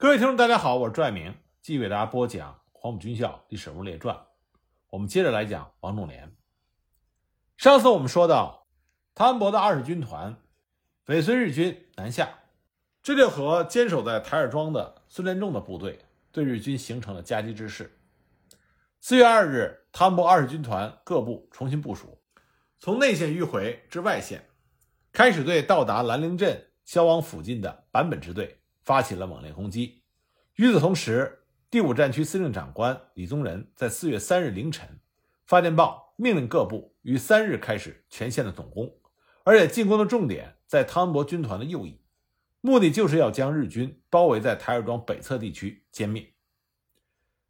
各位听众，大家好，我是朱爱明，继续为大家播讲《黄埔军校历史人物列传》。我们接着来讲王仲廉。上次我们说到，汤恩伯的二十军团尾随日军南下，这就和坚守在台儿庄的孙连仲的部队对日军形成了夹击之势。四月二日，汤恩伯二十军团各部重新部署，从内线迂回至外线，开始对到达兰陵镇消亡附近的坂本支队。发起了猛烈攻击。与此同时，第五战区司令长官李宗仁在四月三日凌晨发电报，命令各部于三日开始全线的总攻，而且进攻的重点在汤恩伯军团的右翼，目的就是要将日军包围在台儿庄北侧地区歼灭。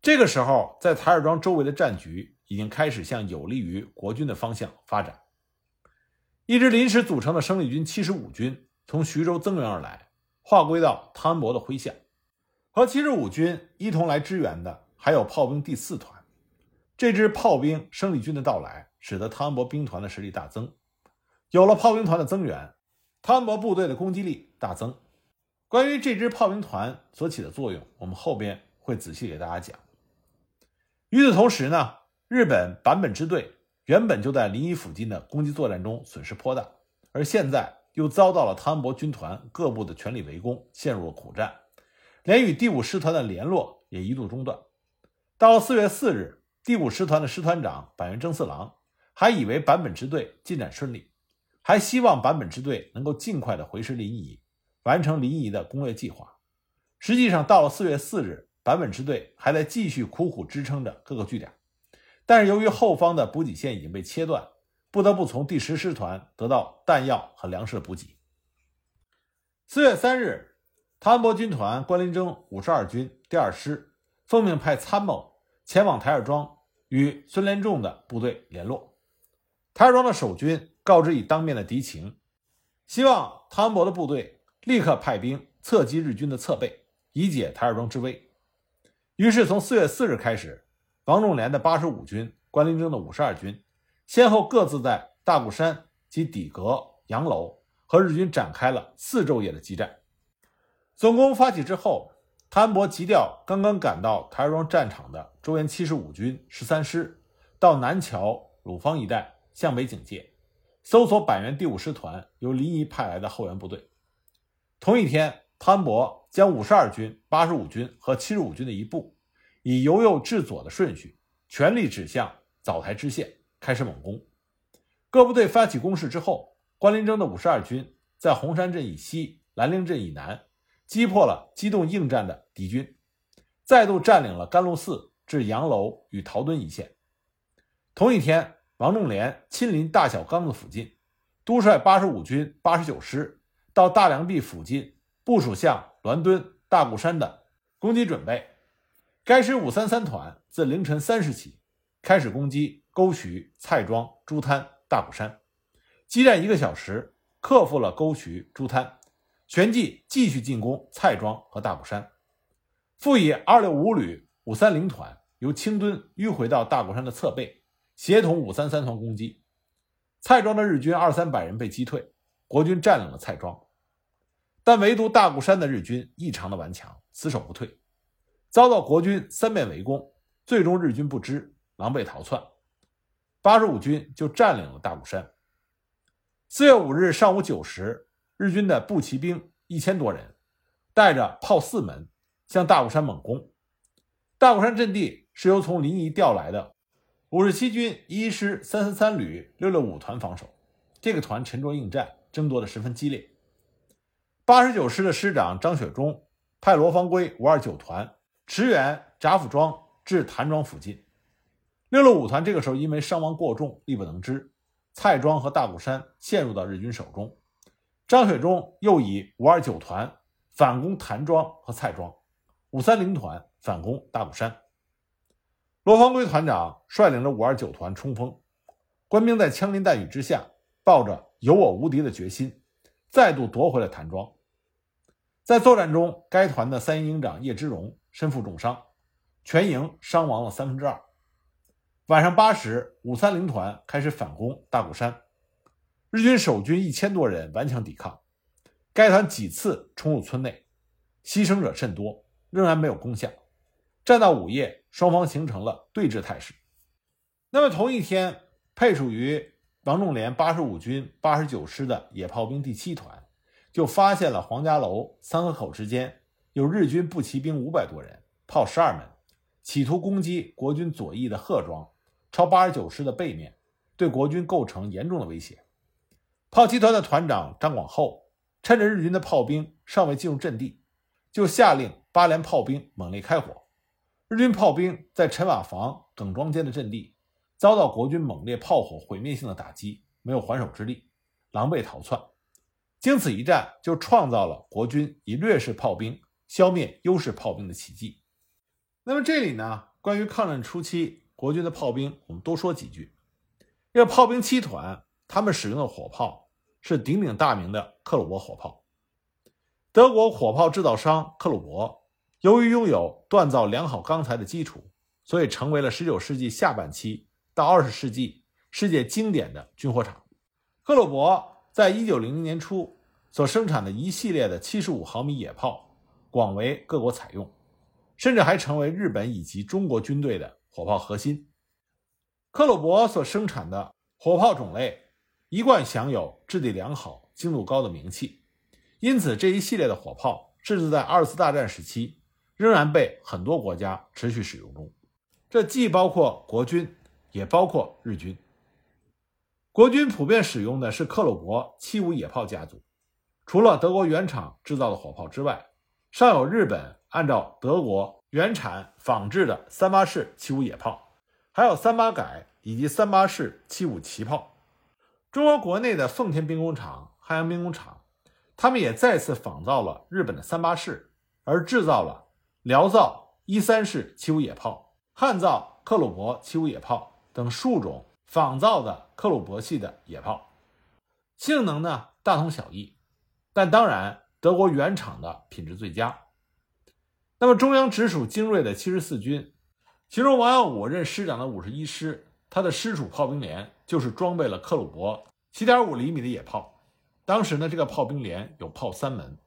这个时候，在台儿庄周围的战局已经开始向有利于国军的方向发展。一支临时组成的生力军七十五军从徐州增援而来。划归到汤恩伯的麾下，和七十五军一同来支援的还有炮兵第四团。这支炮兵生力军的到来，使得汤恩伯兵团的实力大增。有了炮兵团的增援，汤恩伯部队的攻击力大增。关于这支炮兵团所起的作用，我们后边会仔细给大家讲。与此同时呢，日本坂本支队原本就在临沂附近的攻击作战中损失颇大，而现在。又遭到了汤恩伯军团各部的全力围攻，陷入了苦战，连与第五师团的联络也一度中断。到了四月四日，第五师团的师团长板垣征四郎还以为坂本支队进展顺利，还希望坂本支队能够尽快的回师临沂，完成临沂的攻略计划。实际上，到了四月四日，坂本支队还在继续苦苦支撑着各个据点，但是由于后方的补给线已经被切断。不得不从第十师团得到弹药和粮食的补给。四月三日，汤恩伯军团关林征五十二军第二师奉命派参谋前往台儿庄与孙连仲的部队联络。台儿庄的守军告知以当面的敌情，希望汤恩伯的部队立刻派兵侧击日军的侧背，以解台儿庄之危。于是，从四月四日开始，王仲廉的八十五军、关林征的五十二军。先后各自在大固山及底阁、洋楼和日军展开了四昼夜的激战。总攻发起之后，汤恩伯急调刚刚赶到台儿庄战场的周延七十五军十三师，到南桥、鲁芳一带向北警戒，搜索板垣第五师团由临沂派来的后援部队。同一天，汤恩伯将五十二军、八十五军和七十五军的一部，以由右至左的顺序，全力指向枣台支线。开始猛攻，各部队发起攻势之后，关林征的五十二军在红山镇以西、兰陵镇以南击破了机动应战的敌军，再度占领了甘露寺至杨楼与陶墩一线。同一天，王仲廉亲临大小岗子附近，督率八十五军八十九师到大梁壁附近部署向滦墩、大固山的攻击准备。该师五三三团自凌晨三时起开始攻击。沟渠、蔡庄、朱滩、大鼓山，激战一个小时，克服了沟渠、朱滩，旋即继续进攻蔡庄和大鼓山。复以二六五旅五三零团由清墩迂回到大鼓山的侧背，协同五三三团攻击。蔡庄的日军二三百人被击退，国军占领了蔡庄，但唯独大鼓山的日军异常的顽强，死守不退，遭到国军三面围攻，最终日军不支，狼狈逃窜。八十五军就占领了大鼓山。四月五日上午九时，日军的步骑兵一千多人，带着炮四门向大鼓山猛攻。大鼓山阵地是由从临沂调来的五十七军一师三三三旅六六五团防守，这个团沉着应战，争夺的十分激烈。八十九师的师长张雪忠派罗方圭五二九团驰援札府庄至谭庄附近。六六五团这个时候因为伤亡过重，力不能支，蔡庄和大鼓山陷入到日军手中。张雪忠又以五二九团反攻谭庄和蔡庄，五三零团反攻大鼓山。罗方圭团长率领着五二九团冲锋，官兵在枪林弹雨之下，抱着有我无敌的决心，再度夺回了谭庄。在作战中，该团的三营营长叶之荣身负重伤，全营伤亡了三分之二。晚上八时，五三零团开始反攻大鼓山，日军守军一千多人顽强抵抗。该团几次冲入村内，牺牲者甚多。仍然没有攻下。战到午夜，双方形成了对峙态势。那么同一天，配属于王仲廉八十五军八十九师的野炮兵第七团，就发现了黄家楼、三河口之间有日军步骑兵五百多人，炮十二门，企图攻击国军左翼的贺庄，朝八十九师的背面，对国军构成严重的威胁。炮骑团的团长张广厚趁着日军的炮兵尚未进入阵地，就下令八连炮兵猛烈开火。日军炮兵在陈瓦房、耿庄间的阵地遭到国军猛烈炮火毁灭性的打击，没有还手之力，狼狈逃窜。经此一战，就创造了国军以劣势炮兵消灭优势炮兵的奇迹。那么这里呢，关于抗战初期国军的炮兵，我们多说几句。这个炮兵七团。他们使用的火炮是鼎鼎大名的克虏伯火炮。德国火炮制造商克虏伯由于拥有锻造良好钢材的基础，所以成为了19世纪下半期到20世纪世界经典的军火厂。克虏伯在1900年初所生产的一系列的75毫米野炮广为各国采用，甚至还成为日本以及中国军队的火炮核心。克虏伯所生产的火炮种类。一贯享有质地良好、精度高的名气，因此这一系列的火炮，甚至在二次大战时期仍然被很多国家持续使用中。这既包括国军，也包括日军。国军普遍使用的是克虏伯七五野炮家族，除了德国原厂制造的火炮之外，尚有日本按照德国原产仿制的三八式七五野炮，还有三八改以及三八式七五旗炮。中国国内的奉天兵工厂、汉阳兵工厂，他们也再次仿造了日本的三八式，而制造了辽造一三式七五野炮、汉造克虏伯七五野炮等数种仿造的克虏伯系的野炮，性能呢大同小异，但当然德国原厂的品质最佳。那么中央直属精锐的七十四军，其中王耀武任师长的五十一师。他的师属炮兵连就是装备了克虏伯七点五厘米的野炮。当时呢，这个炮兵连有炮三门。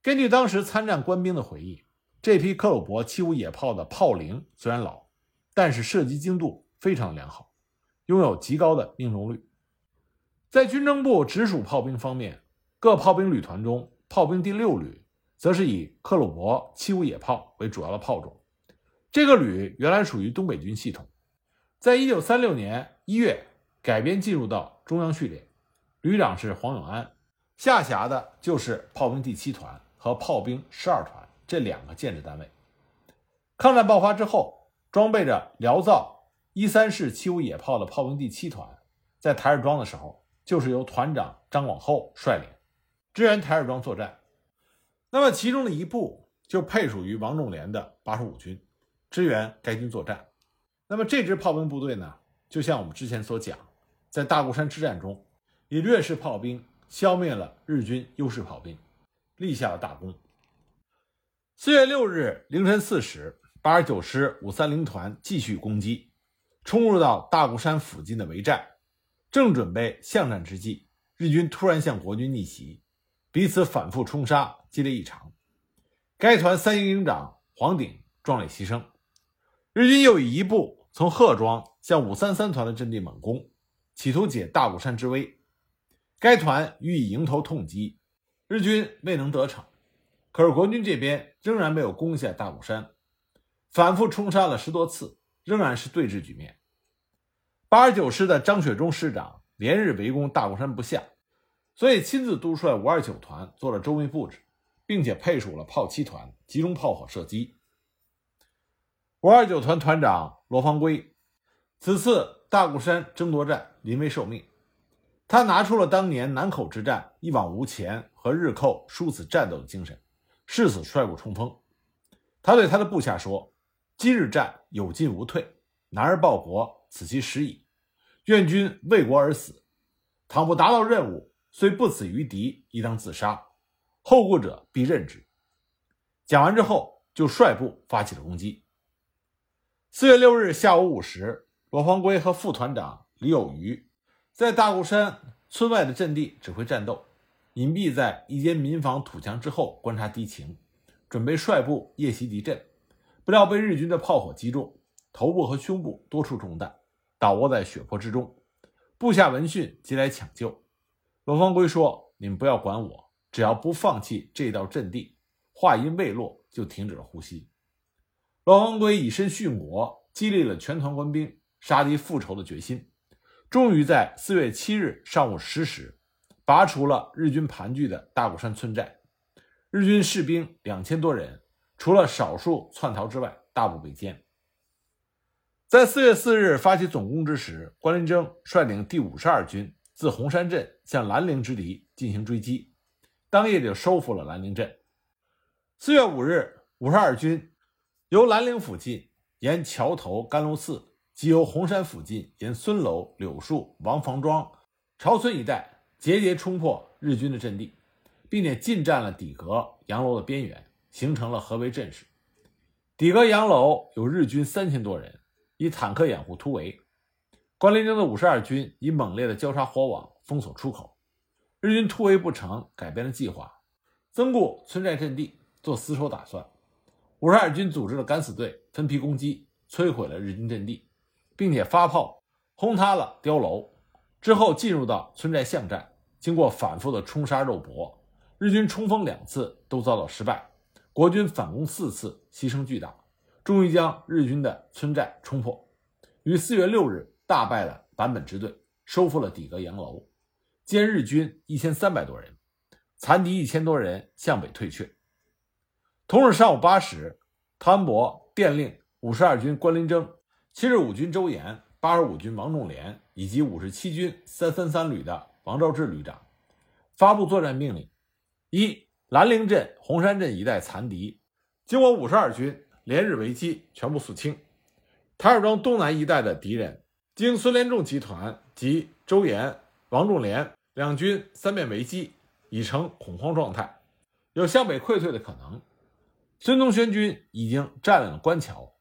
根据当时参战官兵的回忆，这批克虏伯七五野炮的炮龄虽然老，但是射击精度非常良好，拥有极高的命中率。在军政部直属炮兵方面，各炮兵旅团中，炮兵第六旅则是以克虏伯七五野炮为主要的炮种。这个旅原来属于东北军系统。在一九三六年一月改编进入到中央序列，旅长是黄永安，下辖的就是炮兵第七团和炮兵十二团这两个建制单位。抗战爆发之后，装备着辽造一三式七五野炮的炮兵第七团，在台儿庄的时候，就是由团长张广厚率领支援台儿庄作战。那么其中的一部就配属于王仲廉的八十五军，支援该军作战。那么这支炮兵部队呢，就像我们之前所讲，在大固山之战中，以劣势炮兵消灭了日军优势炮兵，立下了大功。四月六日凌晨四时，八十九师五三零团继续攻击，冲入到大固山附近的围寨，正准备巷战之际，日军突然向国军逆袭，彼此反复冲杀，激烈异常。该团三营营长黄鼎壮烈牺牲。日军又以一部从贺庄向五三三团的阵地猛攻，企图解大鼓山之危。该团予以迎头痛击，日军未能得逞。可是国军这边仍然没有攻下大鼓山，反复冲杀了十多次，仍然是对峙局面。八十九师的张雪忠师长连日围攻大鼓山不下，所以亲自督率五二九团做了周密布置，并且配属了炮七团，集中炮火射击。五二九团团长罗方圭，此次大固山争夺战临危受命，他拿出了当年南口之战一往无前和日寇殊死战斗的精神，誓死率部冲锋。他对他的部下说：“今日战有进无退，男儿报国，此其时矣。愿君为国而死，倘不达到任务，虽不死于敌，亦当自杀。后顾者必任之。”讲完之后，就率部发起了攻击。四月六日下午五时，罗方圭和副团长李有余在大固山村外的阵地指挥战斗，隐蔽在一间民房土墙之后观察敌情，准备率部夜袭敌阵，不料被日军的炮火击中，头部和胸部多处中弹，倒卧在血泊之中。部下闻讯即来抢救。罗芳圭说：“你们不要管我，只要不放弃这道阵地。”话音未落，就停止了呼吸。罗芳圭以身殉国，激励了全团官兵杀敌复仇的决心。终于在四月七日上午十时，拔除了日军盘踞的大鼓山村寨。日军士兵两千多人，除了少数窜逃之外，大部被歼。在四月四日发起总攻之时，关麟征率领第五十二军自红山镇向兰陵之敌进行追击，当夜就收复了兰陵镇。四月五日，五十二军。由兰陵附近沿桥头甘露寺，即由红山附近沿孙楼、柳树、王房庄、朝村一带节节冲破日军的阵地，并且进占了底阁、杨楼的边缘，形成了合围阵势。底阁、杨楼有日军三千多人，以坦克掩护突围。关麟征的五十二军以猛烈的交叉火网封锁出口。日军突围不成，改变了计划，增固村寨阵地，做死守打算。五十二军组织了敢死队，分批攻击，摧毁了日军阵地，并且发炮轰塌了碉楼。之后进入到村寨巷战，经过反复的冲杀肉搏，日军冲锋两次都遭到失败，国军反攻四次，牺牲巨大，终于将日军的村寨冲破。于四月六日大败了坂本支队，收复了底阁洋楼，歼日军一千三百多人，残敌一千多人向北退却。同日上午八时，汤恩伯电令五十二军关麟征、七十五军周岩、八十五军王仲廉以及五十七军三三三旅的王兆志旅长发布作战命令：一、兰陵镇、红山镇一带残敌，经我五十二军连日围击，全部肃清；台儿庄东南一带的敌人，经孙连仲集团及周岩、王仲廉两军三面围击，已成恐慌状态，有向北溃退的可能。孙宗宣军已经占领了关桥，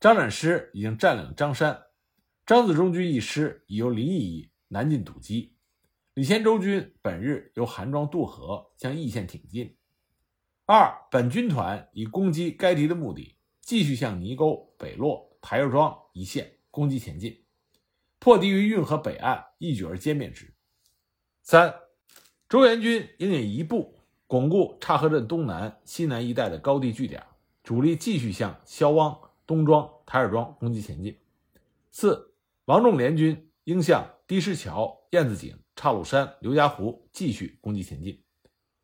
张展师已经占领了张山，张自忠军一师已由临沂南进堵击，李先洲军本日由韩庄渡河向义县挺进。二本军团以攻击该敌的目的，继续向泥沟、北洛、台儿庄一线攻击前进，破敌于运河北岸，一举而歼灭之。三周元军应以一部。巩固岔河镇东南、西南一带的高地据点，主力继续向萧汪、东庄、台儿庄攻击前进。四、王仲廉军应向堤石桥、燕子井、岔路山、刘家湖继续攻击前进。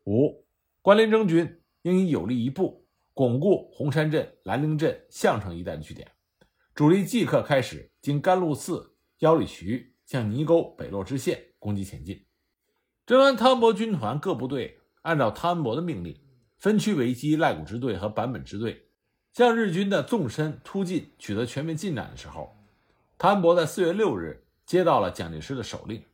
五、关麟征军应以有力一部，巩固红山镇、兰陵镇、项城一带的据点，主力即刻开始经甘露寺、腰里渠向泥沟、北洛支线攻击前进。征安汤伯军团各部队。按照汤恩伯的命令，分区围击赖谷支队和坂本支队，向日军的纵深突进取得全面进展的时候，汤恩伯在四月六日接到了蒋介石的手令。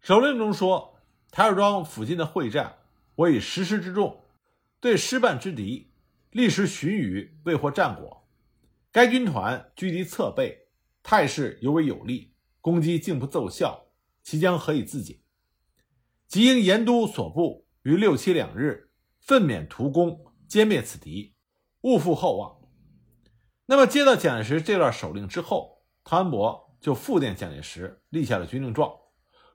手令中说：“台儿庄附近的会战，我以十师之众对失半之敌，历时旬余未获战果。该军团居敌侧背，态势尤为有利，攻击竟不奏效，其将何以自解？即应严督所部。”于六七两日，奋勉图攻，歼灭此敌，勿负厚望。那么，接到蒋介石这段手令之后，汤恩伯就复电蒋介石，立下了军令状，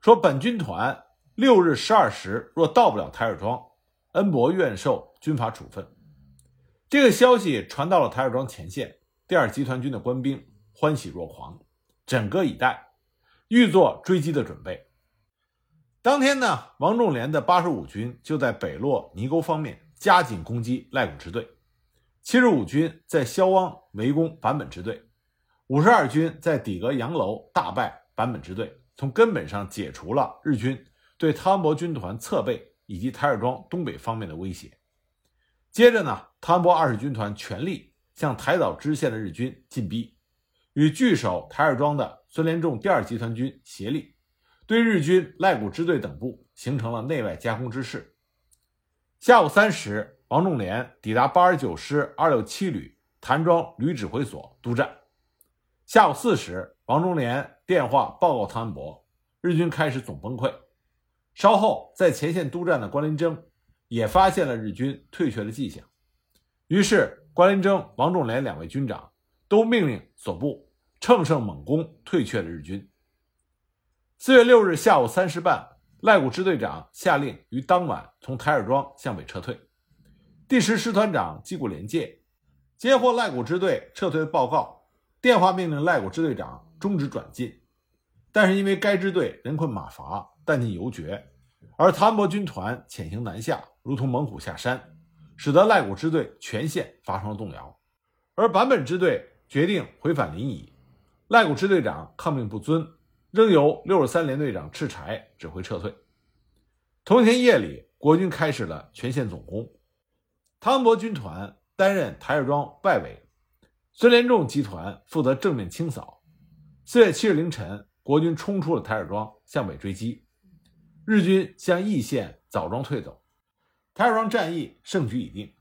说本军团六日十二时若到不了台儿庄，恩伯愿受军法处分。这个消息传到了台儿庄前线，第二集团军的官兵欢喜若狂，枕戈以待，欲做追击的准备。当天呢，王仲廉的八十五军就在北洛泥沟方面加紧攻击赖谷支队，七十五军在萧汪围攻坂本支队，五十二军在底阁洋楼大败坂本支队，从根本上解除了日军对汤恩伯军团侧背以及台儿庄东北方面的威胁。接着呢，汤恩伯二十军团全力向台岛支线的日军进逼，与据守台儿庄的孙连仲第二集团军协力。对日军赖谷支队等部形成了内外夹攻之势。下午三时，王仲廉抵达八十九师二六七旅谭庄旅指挥所督战。下午四时，王仲廉电话报告汤恩伯，日军开始总崩溃。稍后，在前线督战的关麟征也发现了日军退却的迹象。于是关林征、王仲廉两位军长都命令所部乘胜猛攻，退却了日军。四月六日下午三时半，赖谷支队长下令于当晚从台儿庄向北撤退。第十师团长矶谷廉介接获赖谷支队撤退的报告，电话命令赖谷支队长终止转进。但是因为该支队人困马乏，弹尽犹决，而谭伯军团潜行南下，如同猛虎下山。使得赖谷支队全线发生了动摇，而坂本支队决定回返临沂。赖谷支队长抗命不遵，仍由六十三连队长赤柴指挥撤退。同一天夜里，国军开始了全线总攻。汤恩伯军团担任台儿庄外围，孙连仲集团负责正面清扫。四月七日凌晨，国军冲出了台儿庄，向北追击，日军向义县枣庄退走。台儿庄战役胜局已定，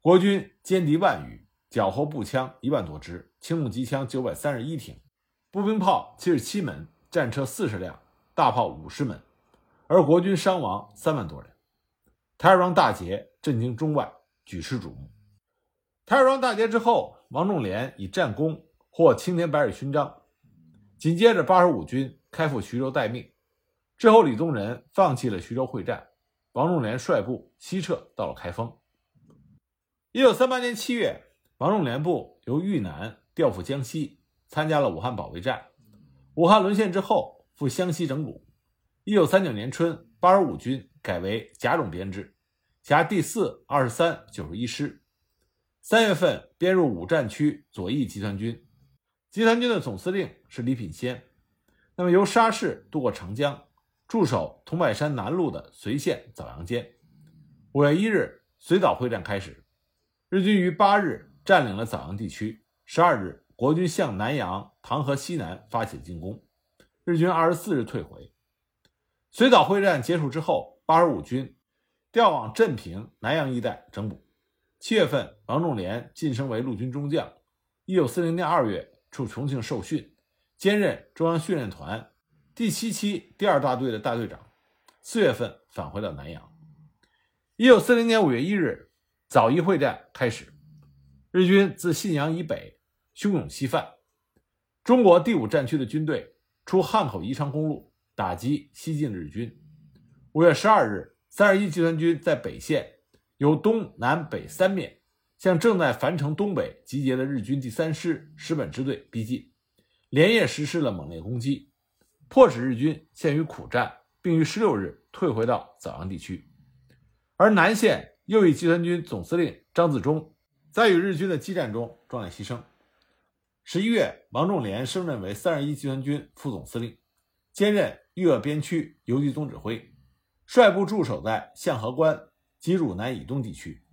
国军歼敌万余，缴获步枪一万多支，轻重机枪九百三十一挺，步兵炮七十七门，战车四十辆，大炮五十门，而国军伤亡三万多人。台儿庄大捷震惊中外，举世瞩目。台儿庄大捷之后，王仲廉以战功获青天白日勋章。紧接着，八十五军开赴徐州待命。之后，李宗仁放弃了徐州会战。王仲廉率部西撤到了开封。一九三八年七月，王仲廉部由豫南调赴江西，参加了武汉保卫战。武汉沦陷之后，赴湘西整蛊。一九三九年春，八十五军改为甲种编制，辖第四、二十三、九十一师。三月份编入五战区左翼集团军，集团军的总司令是李品仙。那么由沙市渡过长江。驻守桐柏山南路的随县枣阳间。五月一日，随枣会战开始，日军于八日占领了枣阳地区。十二日，国军向南阳、唐河西南发起进攻，日军二十四日退回。随枣会战结束之后，八十五军调往镇平、南阳一带整补。七月份，王仲廉晋升为陆军中将。一九四零年二月，出重庆受训，兼任中央训练团。第七期第二大队的大队长，四月份返回到南阳。一九四零年五月一日，枣宜会战开始，日军自信阳以北汹涌西犯，中国第五战区的军队出汉口宜昌公路打击西进日军。五月十二日，三十一集团军在北线由东南北三面向正在樊城东北集结的日军第三师石本支队逼近，连夜实施了猛烈攻击。迫使日军陷于苦战，并于十六日退回到枣阳地区。而南线右翼集团军总司令张自忠在与日军的激战中壮烈牺牲。十一月，王仲廉升任为三十一集团军副总司令，兼任豫鄂边区游击总指挥，率部驻守在象河关及汝南以东地区。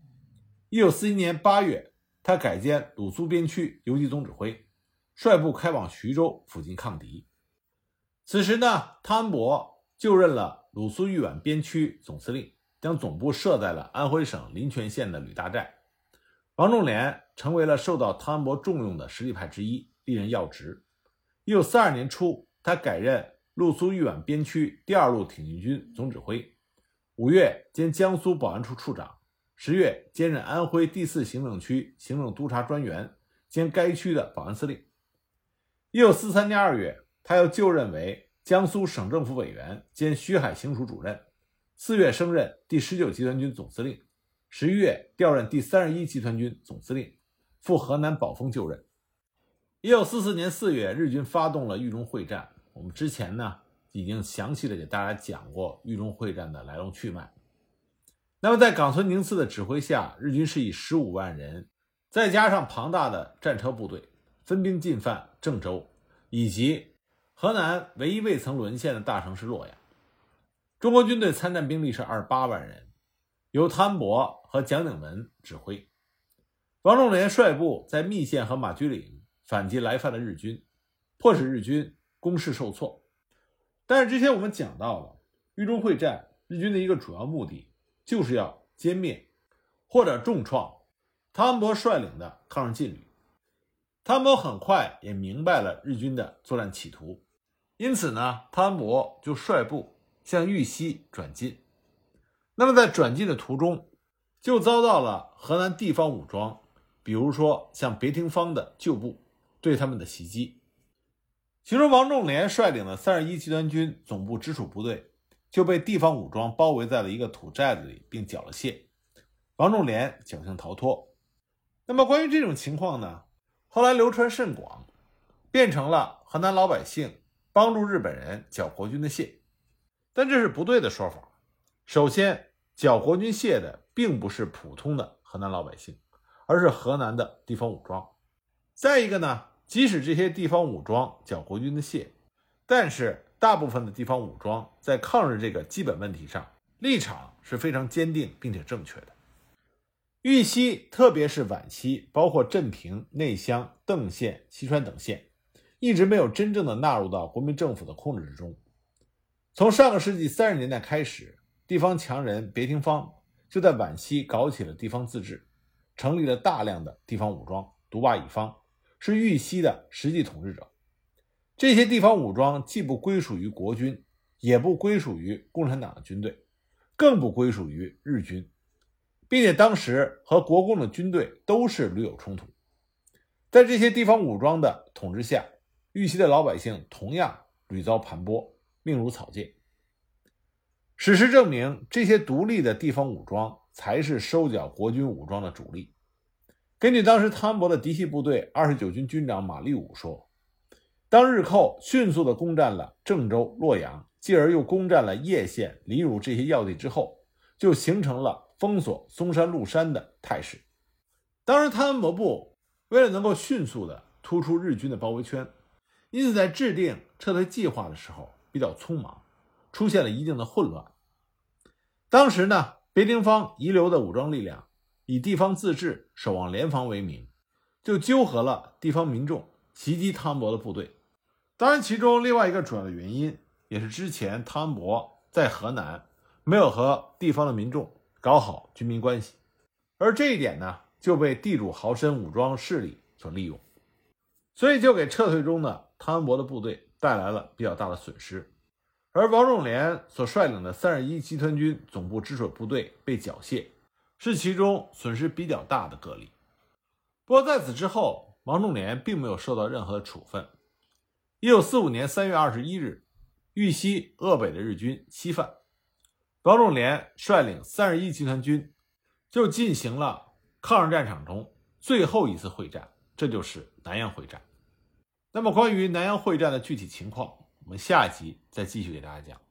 一九四一年八月，他改兼鲁苏边区游击总指挥，率部开往徐州附近抗敌。此时呢，汤恩伯就任了鲁苏豫皖边区总司令，将总部设在了安徽省临泉县的吕大寨。王仲廉成为了受到汤恩伯重用的实力派之一，历任要职。一九四二年初，他改任鲁苏豫皖边区第二路挺进军总指挥，五月兼江苏保安处处长，十月兼任安徽第四行政区行政督察专员兼该区的保安司令。一九四三年二月。他又就任为江苏省政府委员兼徐海行署主任，四月升任第十九集团军总司令，十一月调任第三十一集团军总司令，赴河南宝丰就任。一九四四年四月，日军发动了豫中会战。我们之前呢已经详细的给大家讲过豫中会战的来龙去脉。那么在冈村宁次的指挥下，日军是以十五万人，再加上庞大的战车部队，分兵进犯郑州以及。河南唯一未曾沦陷的大城市洛阳，中国军队参战兵力是二十八万人，由汤伯和蒋鼎文指挥。王仲廉率部在密县和马驹岭反击来犯的日军，迫使日军攻势受挫。但是之前我们讲到了豫中会战，日军的一个主要目的就是要歼灭或者重创汤恩伯率领的抗日劲旅。汤恩伯很快也明白了日军的作战企图。因此呢，汤恩伯就率部向豫西转进。那么在转进的途中，就遭到了河南地方武装，比如说像别廷芳的旧部对他们的袭击。其中，王仲廉率领的三十一集团军总部直属部队就被地方武装包围在了一个土寨子里，并缴了械。王仲廉侥幸逃脱。那么，关于这种情况呢，后来流传甚广，变成了河南老百姓帮助日本人缴国军的械。但这是不对的说法。首先，缴国军械的并不是普通的河南老百姓，而是河南的地方武装。再一个呢？即使这些地方武装缴国军的械，但是大部分的地方武装在抗日这个基本问题上立场是非常坚定并且正确的。豫西，特别是皖西，包括镇平、内乡、邓县、西川等县，一直没有真正的纳入到国民政府的控制之中。从上个世纪三十年代开始，地方强人别廷芳就在皖西搞起了地方自治，成立了大量的地方武装，独霸一方。是豫西的实际统治者，这些地方武装既不归属于国军，也不归属于共产党的军队，更不归属于日军，并且当时和国共的军队都是屡有冲突。在这些地方武装的统治下，豫西的老百姓同样屡遭盘剥，命如草芥。史实证明，这些独立的地方武装才是收缴国军武装的主力。根据当时汤恩伯的嫡系部队二十九军军长马立武说，当日寇迅速地攻占了郑州、洛阳，继而又攻占了叶县、临汝这些要地之后，就形成了封锁松山、鹿山的态势。当时汤恩伯部为了能够迅速地突出日军的包围圈，因此在制定撤退计划的时候比较匆忙，出现了一定的混乱。当时呢，别廷芳遗留的武装力量。以地方自治、守望联防为名，就纠合了地方民众袭击汤恩伯的部队。当然，其中另外一个主要的原因，也是之前汤恩伯在河南没有和地方的民众搞好军民关系，而这一点呢，就被地主豪绅武装势力所利用，所以就给撤退中的汤恩伯的部队带来了比较大的损失。而王仲廉所率领的三十一集团军总部直属部队被缴械。是其中损失比较大的个例。不过在此之后，王仲廉并没有受到任何的处分。一九四五年三月二十一日，豫西鄂北的日军西犯，王仲廉率领三十一集团军就进行了抗日战场中最后一次会战，这就是南阳会战。那么关于南阳会战的具体情况，我们下一集再继续给大家讲。